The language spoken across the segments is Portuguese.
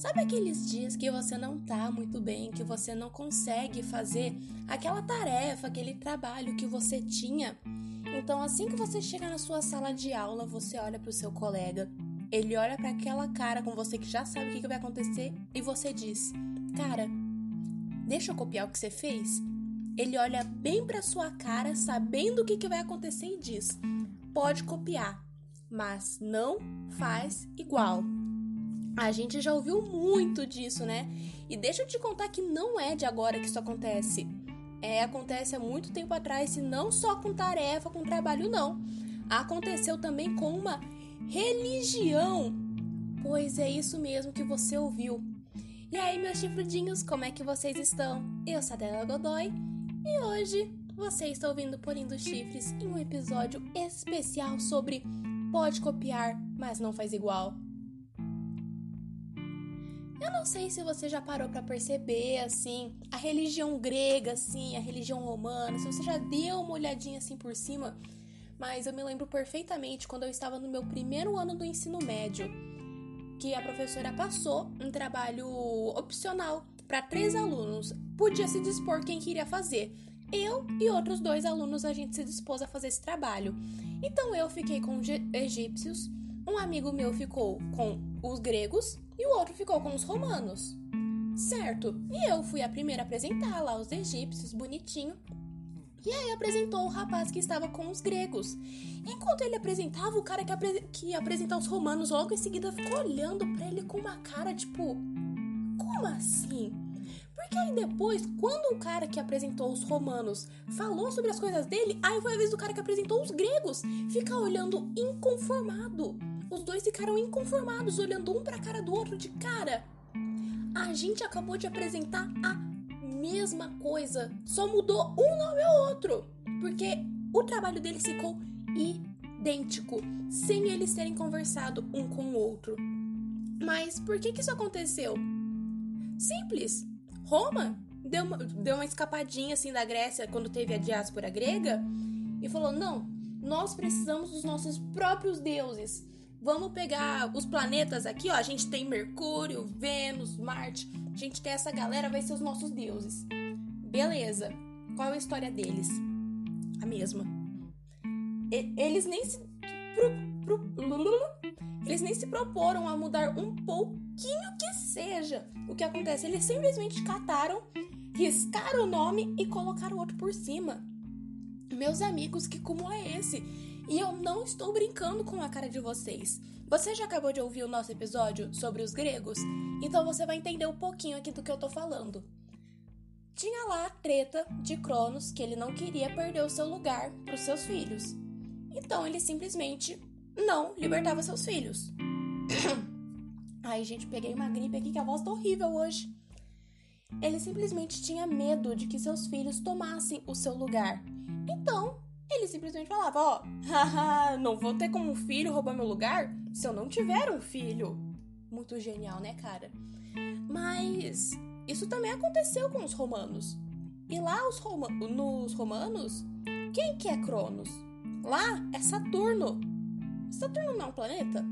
Sabe aqueles dias que você não tá muito bem, que você não consegue fazer aquela tarefa, aquele trabalho que você tinha? Então, assim que você chega na sua sala de aula, você olha para o seu colega, ele olha para aquela cara com você que já sabe o que vai acontecer e você diz: "Cara, deixa eu copiar o que você fez?" Ele olha bem para sua cara, sabendo o que vai acontecer e diz: "Pode copiar, mas não faz igual." A gente já ouviu muito disso, né? E deixa eu te contar que não é de agora que isso acontece. É, acontece há muito tempo atrás e não só com tarefa, com trabalho, não. Aconteceu também com uma religião. Pois é isso mesmo que você ouviu. E aí, meus chifrudinhos, como é que vocês estão? Eu sou a Dela Godoy e hoje você está ouvindo Polindo Chifres em um episódio especial sobre pode copiar, mas não faz igual. Eu não sei se você já parou para perceber assim a religião grega, assim, a religião romana, se você já deu uma olhadinha assim por cima, mas eu me lembro perfeitamente quando eu estava no meu primeiro ano do ensino médio, que a professora passou um trabalho opcional para três alunos. Podia se dispor quem queria fazer. Eu e outros dois alunos a gente se dispôs a fazer esse trabalho. Então eu fiquei com egípcios, um amigo meu ficou com os gregos e o outro ficou com os romanos. Certo, e eu fui a primeira a apresentar lá os egípcios, bonitinho. E aí apresentou o rapaz que estava com os gregos. Enquanto ele apresentava, o cara que, apre que ia apresentar os romanos logo em seguida ficou olhando para ele com uma cara tipo: Como assim? Porque aí depois, quando o cara que apresentou os romanos falou sobre as coisas dele, aí foi a vez do cara que apresentou os gregos ficar olhando inconformado. Os dois ficaram inconformados, olhando um para a cara do outro de cara. A gente acabou de apresentar a mesma coisa, só mudou um nome ao outro, porque o trabalho deles ficou idêntico, sem eles terem conversado um com o outro. Mas por que, que isso aconteceu? Simples. Roma deu uma, deu uma escapadinha assim da Grécia quando teve a diáspora grega e falou: não, nós precisamos dos nossos próprios deuses. Vamos pegar os planetas aqui, ó. A gente tem Mercúrio, Vênus, Marte. A gente tem essa galera, vai ser os nossos deuses. Beleza. Qual é a história deles? A mesma. E, eles nem se. Pro, pro, eles nem se proporam a mudar um pouquinho que seja o que acontece. Eles simplesmente cataram, riscaram o nome e colocaram outro por cima. Meus amigos, que como é esse? E eu não estou brincando com a cara de vocês. Você já acabou de ouvir o nosso episódio sobre os gregos? Então você vai entender um pouquinho aqui do que eu tô falando. Tinha lá a treta de Cronos que ele não queria perder o seu lugar para os seus filhos. Então ele simplesmente não libertava seus filhos. Ai, gente, peguei uma gripe aqui que a voz tá horrível hoje. Ele simplesmente tinha medo de que seus filhos tomassem o seu lugar. Então, ele simplesmente falava: Ó, oh, não vou ter como um filho roubar meu lugar se eu não tiver um filho. Muito genial, né, cara? Mas isso também aconteceu com os romanos. E lá os Roma nos romanos, quem que é Cronos? Lá é Saturno. Saturno não é um planeta?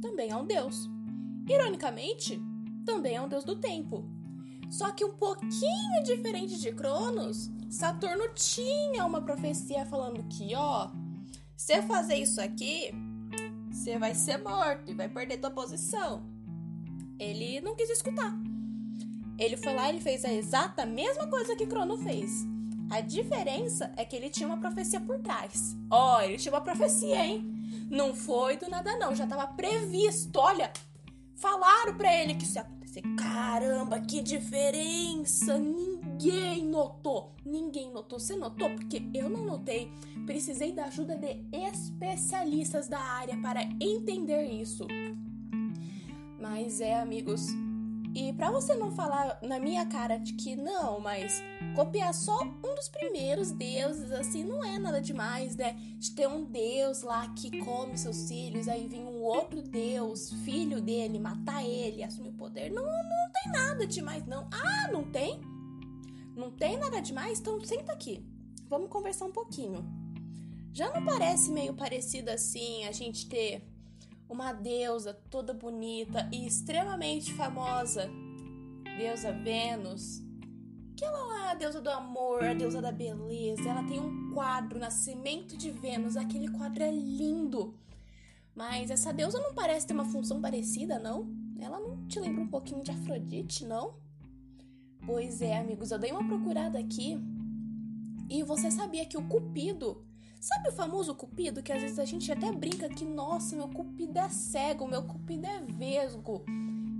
Também é um deus. Ironicamente, também é um deus do tempo. Só que um pouquinho diferente de Cronos, Saturno tinha uma profecia falando que, ó, se fazer isso aqui, você vai ser morto e vai perder tua posição. Ele não quis escutar. Ele foi lá e fez a exata mesma coisa que Crono fez. A diferença é que ele tinha uma profecia por trás. Ó, oh, ele tinha uma profecia, hein? Não foi do nada não, já estava previsto. Olha, falaram para ele que isso ia acontecer. Caramba, que diferença! Ninguém notou. Ninguém notou. Você notou? Porque eu não notei. Precisei da ajuda de especialistas da área para entender isso. Mas é, amigos. E para você não falar na minha cara de que não, mas copiar só um dos primeiros deuses, assim, não é nada demais, né? De ter um deus lá que come seus filhos, aí vem um outro deus, filho dele, matar ele, assumir o poder. Não, não tem nada demais, não. Ah, não tem? Não tem nada demais? Então senta aqui. Vamos conversar um pouquinho. Já não parece meio parecido assim a gente ter uma deusa toda bonita e extremamente famosa, deusa Vênus, que ela é a deusa do amor, a deusa da beleza. Ela tem um quadro, Nascimento de Vênus. Aquele quadro é lindo. Mas essa deusa não parece ter uma função parecida, não? Ela não te lembra um pouquinho de Afrodite, não? Pois é, amigos, eu dei uma procurada aqui e você sabia que o Cupido Sabe o famoso cupido que às vezes a gente até brinca que, nossa, meu cupido é cego, meu cupido é vesgo.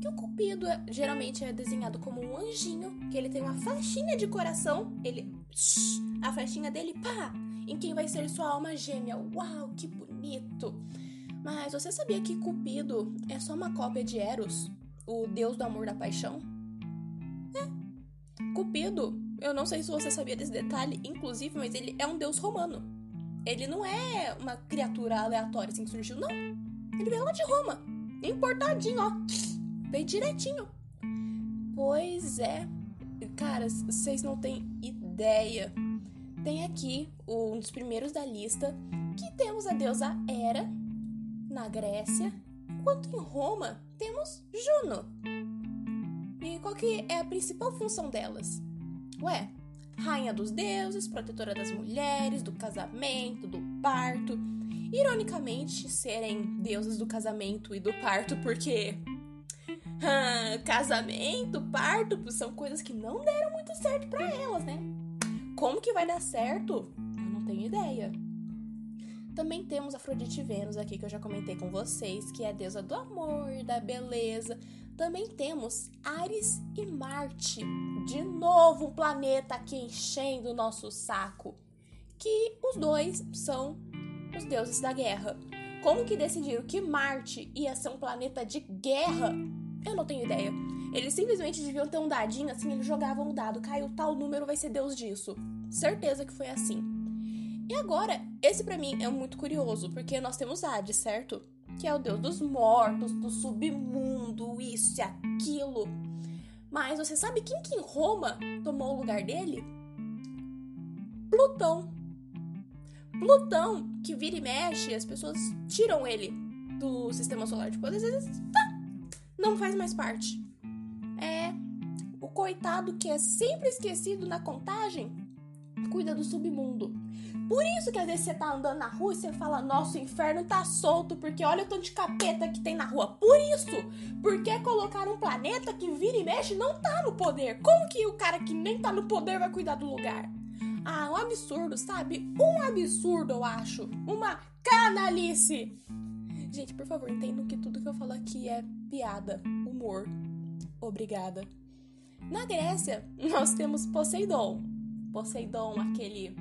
Que o cupido é, geralmente é desenhado como um anjinho, que ele tem uma faixinha de coração, ele. A faixinha dele, pá! Em quem vai ser sua alma gêmea. Uau, que bonito! Mas você sabia que Cupido é só uma cópia de Eros, o deus do amor da paixão? Cupido, eu não sei se você sabia desse detalhe, inclusive, mas ele é um deus romano. Ele não é uma criatura aleatória assim que surgiu, não. Ele veio lá de Roma. Importadinho, ó. Veio direitinho. Pois é. Cara, vocês não têm ideia. Tem aqui um dos primeiros da lista que temos a deusa Hera na Grécia, enquanto em Roma temos Juno. Qual que é a principal função delas? Ué, rainha dos deuses, protetora das mulheres, do casamento, do parto. Ironicamente, serem deusas do casamento e do parto, porque ah, casamento, parto são coisas que não deram muito certo para elas, né? Como que vai dar certo? Eu não tenho ideia. Também temos Afrodite Vênus aqui, que eu já comentei com vocês, que é a deusa do amor, da beleza. Também temos Ares e Marte. De novo, um planeta aqui enchendo o nosso saco. Que os dois são os deuses da guerra. Como que decidiram que Marte ia ser um planeta de guerra? Eu não tenho ideia. Eles simplesmente deviam ter um dadinho assim, eles jogavam o dado, caiu tal número, vai ser deus disso. Certeza que foi assim. E agora, esse para mim é muito curioso, porque nós temos Hades, certo? Que é o deus dos mortos, do submundo, isso e aquilo. Mas você sabe quem que em Roma tomou o lugar dele? Plutão. Plutão, que vira e mexe, as pessoas tiram ele do sistema solar. Tipo, às vezes, tá, não faz mais parte. É o coitado que é sempre esquecido na contagem, cuida do submundo. Por isso que às vezes você tá andando na rua e você fala, nossa, o inferno tá solto, porque olha o tanto de capeta que tem na rua. Por isso! Porque colocar um planeta que vira e mexe não tá no poder. Como que o cara que nem tá no poder vai cuidar do lugar? Ah, um absurdo, sabe? Um absurdo, eu acho. Uma canalice! Gente, por favor, entendam que tudo que eu falo aqui é piada, humor. Obrigada. Na Grécia, nós temos Poseidon. Poseidon, aquele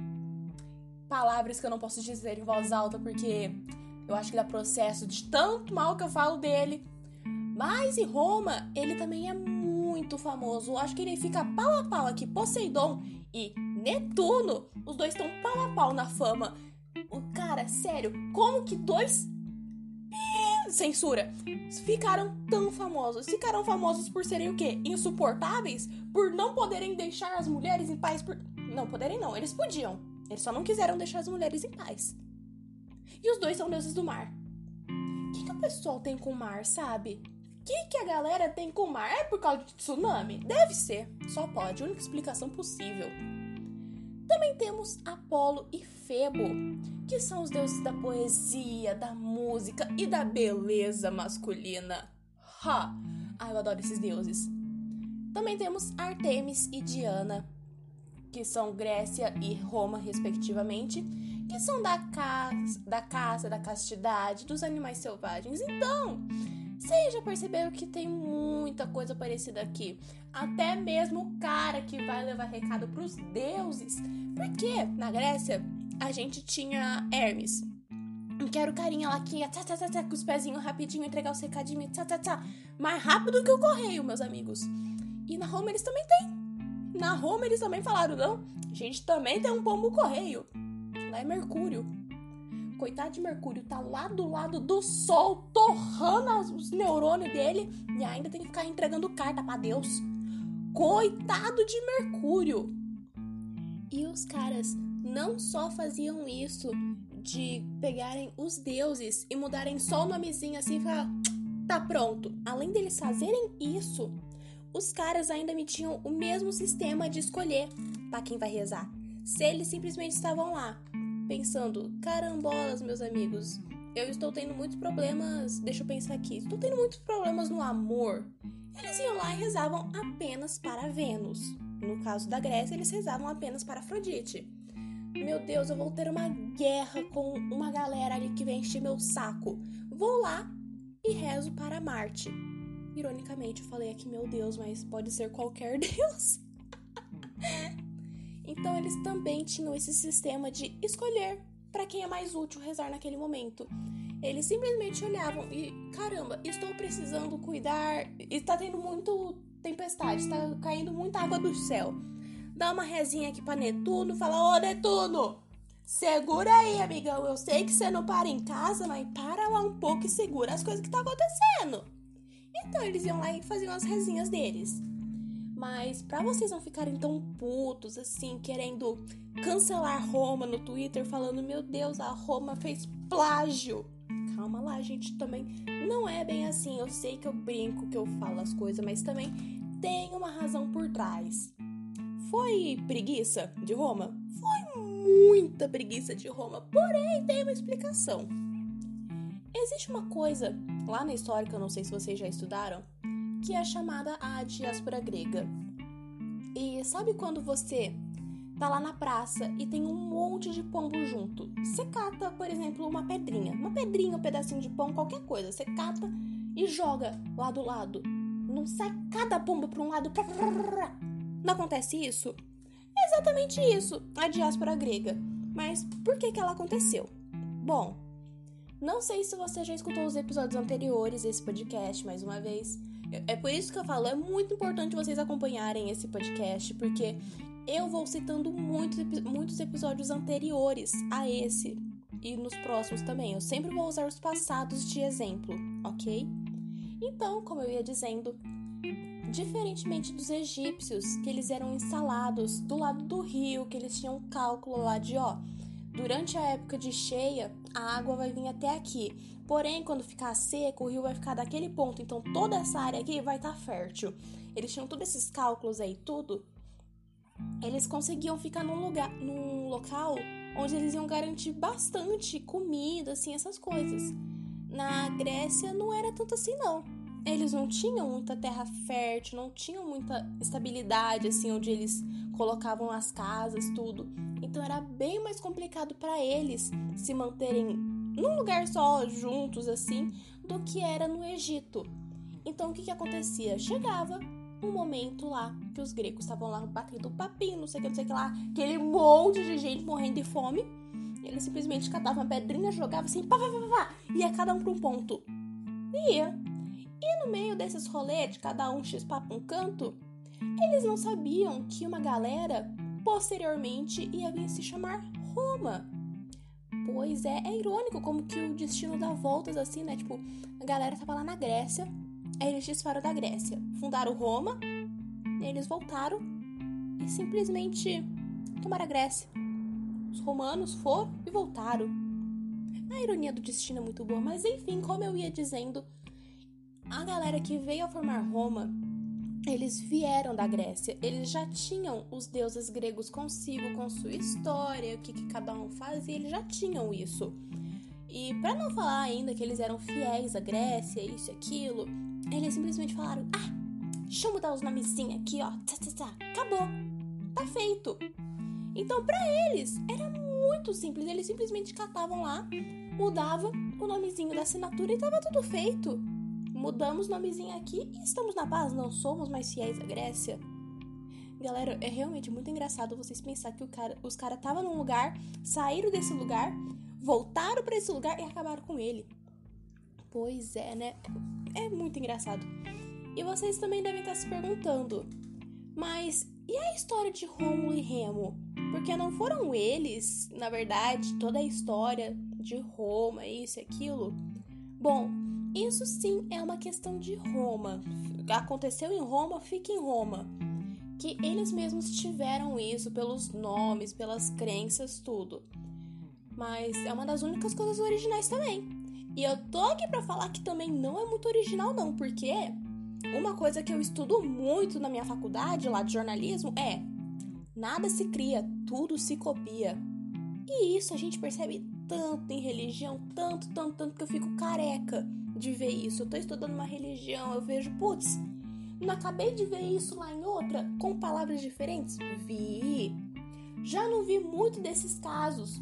palavras que eu não posso dizer em voz alta porque eu acho que dá processo de tanto mal que eu falo dele. Mas em Roma, ele também é muito famoso. Eu acho que ele fica pau a pau aqui. Poseidon e Netuno, os dois estão pau a pau na fama. O cara, sério, como que dois censura ficaram tão famosos? Ficaram famosos por serem o quê? Insuportáveis? Por não poderem deixar as mulheres em paz por não poderem não, eles podiam eles só não quiseram deixar as mulheres em paz. E os dois são deuses do mar. O que, que o pessoal tem com o mar, sabe? O que, que a galera tem com o mar? É por causa de tsunami? Deve ser. Só pode. Única explicação possível. Também temos Apolo e Febo, que são os deuses da poesia, da música e da beleza masculina. Ha! Ah, eu adoro esses deuses. Também temos Artemis e Diana, que são Grécia e Roma, respectivamente, que são da caça, da caça, da castidade, dos animais selvagens. Então, vocês já perceberam que tem muita coisa parecida aqui. Até mesmo o cara que vai levar recado para os deuses. Porque na Grécia a gente tinha Hermes, que era o carinha lá que ia tá, tá, tá, tá, com os pezinhos rapidinho entregar o recadinhos, tá, tá, tá, mais rápido que o correio, meus amigos. E na Roma eles também têm. Na Roma eles também falaram, não, a gente também tem um pombo correio. Lá é Mercúrio. Coitado de Mercúrio, tá lá do lado do sol, torrando os neurônios dele e ainda tem que ficar entregando carta para Deus. Coitado de Mercúrio. E os caras não só faziam isso de pegarem os deuses e mudarem só o nomezinho assim e falar, tá pronto. Além deles fazerem isso, os caras ainda me tinham o mesmo sistema de escolher para quem vai rezar. Se eles simplesmente estavam lá, pensando, carambolas, meus amigos, eu estou tendo muitos problemas. Deixa eu pensar aqui. Estou tendo muitos problemas no amor. Eles iam lá e rezavam apenas para Vênus. No caso da Grécia, eles rezavam apenas para Afrodite. Meu Deus, eu vou ter uma guerra com uma galera ali que vem encher meu saco. Vou lá e rezo para Marte. Ironicamente, eu falei aqui, meu Deus, mas pode ser qualquer Deus. então, eles também tinham esse sistema de escolher para quem é mais útil rezar naquele momento. Eles simplesmente olhavam e, caramba, estou precisando cuidar. Está tendo muito tempestade, está caindo muita água do céu. Dá uma rezinha aqui para Netuno, fala: Ô Netuno, segura aí, amigão. Eu sei que você não para em casa, mas para lá um pouco e segura as coisas que tá acontecendo. Então eles iam lá e faziam as rezinhas deles. Mas para vocês não ficarem tão putos assim, querendo cancelar Roma no Twitter, falando: Meu Deus, a Roma fez plágio. Calma lá, gente, também não é bem assim. Eu sei que eu brinco, que eu falo as coisas, mas também tem uma razão por trás. Foi preguiça de Roma? Foi muita preguiça de Roma, porém tem uma explicação. Existe uma coisa lá na história, que eu não sei se vocês já estudaram, que é chamada a diáspora grega. E sabe quando você tá lá na praça e tem um monte de pombo junto? Você cata, por exemplo, uma pedrinha, uma pedrinha, um pedacinho de pão, qualquer coisa, você cata e joga lá do lado. Não sai cada pombo para um lado. Não acontece isso? É exatamente isso, a diáspora grega. Mas por que que ela aconteceu? Bom, não sei se você já escutou os episódios anteriores desse podcast mais uma vez, é por isso que eu falo, é muito importante vocês acompanharem esse podcast, porque eu vou citando muitos, muitos episódios anteriores a esse e nos próximos também. Eu sempre vou usar os passados de exemplo, ok? Então, como eu ia dizendo, diferentemente dos egípcios, que eles eram instalados do lado do rio, que eles tinham um cálculo lá de ó, durante a época de cheia, a água vai vir até aqui. Porém, quando ficar seco, o rio vai ficar daquele ponto. Então, toda essa área aqui vai estar tá fértil. Eles tinham todos esses cálculos aí, tudo. Eles conseguiam ficar num lugar, num local onde eles iam garantir bastante comida, assim, essas coisas. Na Grécia não era tanto assim, não. Eles não tinham muita terra fértil, não tinham muita estabilidade, assim, onde eles colocavam as casas, tudo. Então era bem mais complicado para eles se manterem num lugar só, juntos assim, do que era no Egito. Então o que, que acontecia? Chegava um momento lá que os gregos estavam lá batendo papinho, não sei o que, não sei o que lá, aquele monte de gente morrendo de fome. Eles simplesmente catavam uma pedrinha, jogavam assim, pá, pá, pá, pá, ia cada um para um ponto. Ia. E no meio desses rolês, de cada um x-pá um canto, eles não sabiam que uma galera posteriormente ia vir se chamar Roma. Pois é, é irônico como que o destino dá voltas assim, né? Tipo, a galera tava lá na Grécia, aí eles disparam da Grécia, fundaram Roma, eles voltaram e simplesmente tomaram a Grécia. Os romanos foram e voltaram. A ironia do destino é muito boa, mas enfim, como eu ia dizendo, a galera que veio a formar Roma eles vieram da Grécia, eles já tinham os deuses gregos consigo, com sua história, o que, que cada um fazia, eles já tinham isso. E para não falar ainda que eles eram fiéis à Grécia, isso e aquilo, eles simplesmente falaram: Ah, deixa eu mudar os nomezinhos aqui, ó, tá, tá, tá, acabou, tá feito. Então, para eles, era muito simples, eles simplesmente catavam lá, mudavam o nomezinho da assinatura e tava tudo feito mudamos nomezinho aqui e estamos na paz, não somos mais fiéis à Grécia. Galera, é realmente muito engraçado vocês pensar que cara, os caras estavam num lugar, saíram desse lugar, voltaram para esse lugar e acabaram com ele. Pois é, né? É muito engraçado. E vocês também devem estar se perguntando, mas e a história de Rômulo e Remo? Porque não foram eles, na verdade, toda a história de Roma, isso e aquilo? Bom, isso sim é uma questão de Roma. Aconteceu em Roma, fica em Roma. Que eles mesmos tiveram isso pelos nomes, pelas crenças, tudo. mas é uma das únicas coisas originais também. E eu tô aqui para falar que também não é muito original não, porque uma coisa que eu estudo muito na minha faculdade lá de jornalismo é nada se cria, tudo se copia. E isso a gente percebe tanto em religião, tanto, tanto, tanto que eu fico careca de ver isso. Eu tô estudando uma religião, eu vejo, putz, não acabei de ver isso lá em outra com palavras diferentes? Vi. Já não vi muito desses casos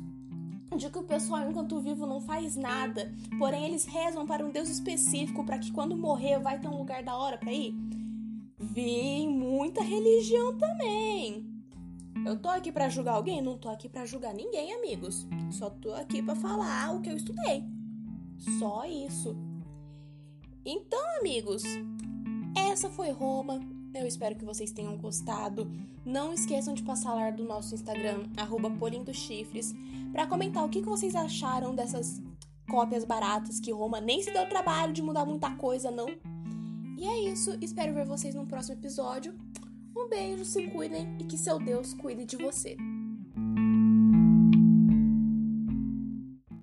de que o pessoal enquanto vivo não faz nada, porém eles rezam para um Deus específico para que quando morrer vai ter um lugar da hora para ir. Vi muita religião também. Eu tô aqui para julgar alguém? Não tô aqui para julgar ninguém, amigos. Só tô aqui para falar o que eu estudei. Só isso. Então, amigos, essa foi Roma. Eu espero que vocês tenham gostado. Não esqueçam de passar lá do nosso Instagram, @polindochifres, para comentar o que vocês acharam dessas cópias baratas que Roma nem se deu trabalho de mudar muita coisa, não. E é isso. Espero ver vocês no próximo episódio. Um beijo, se cuidem e que seu Deus cuide de você.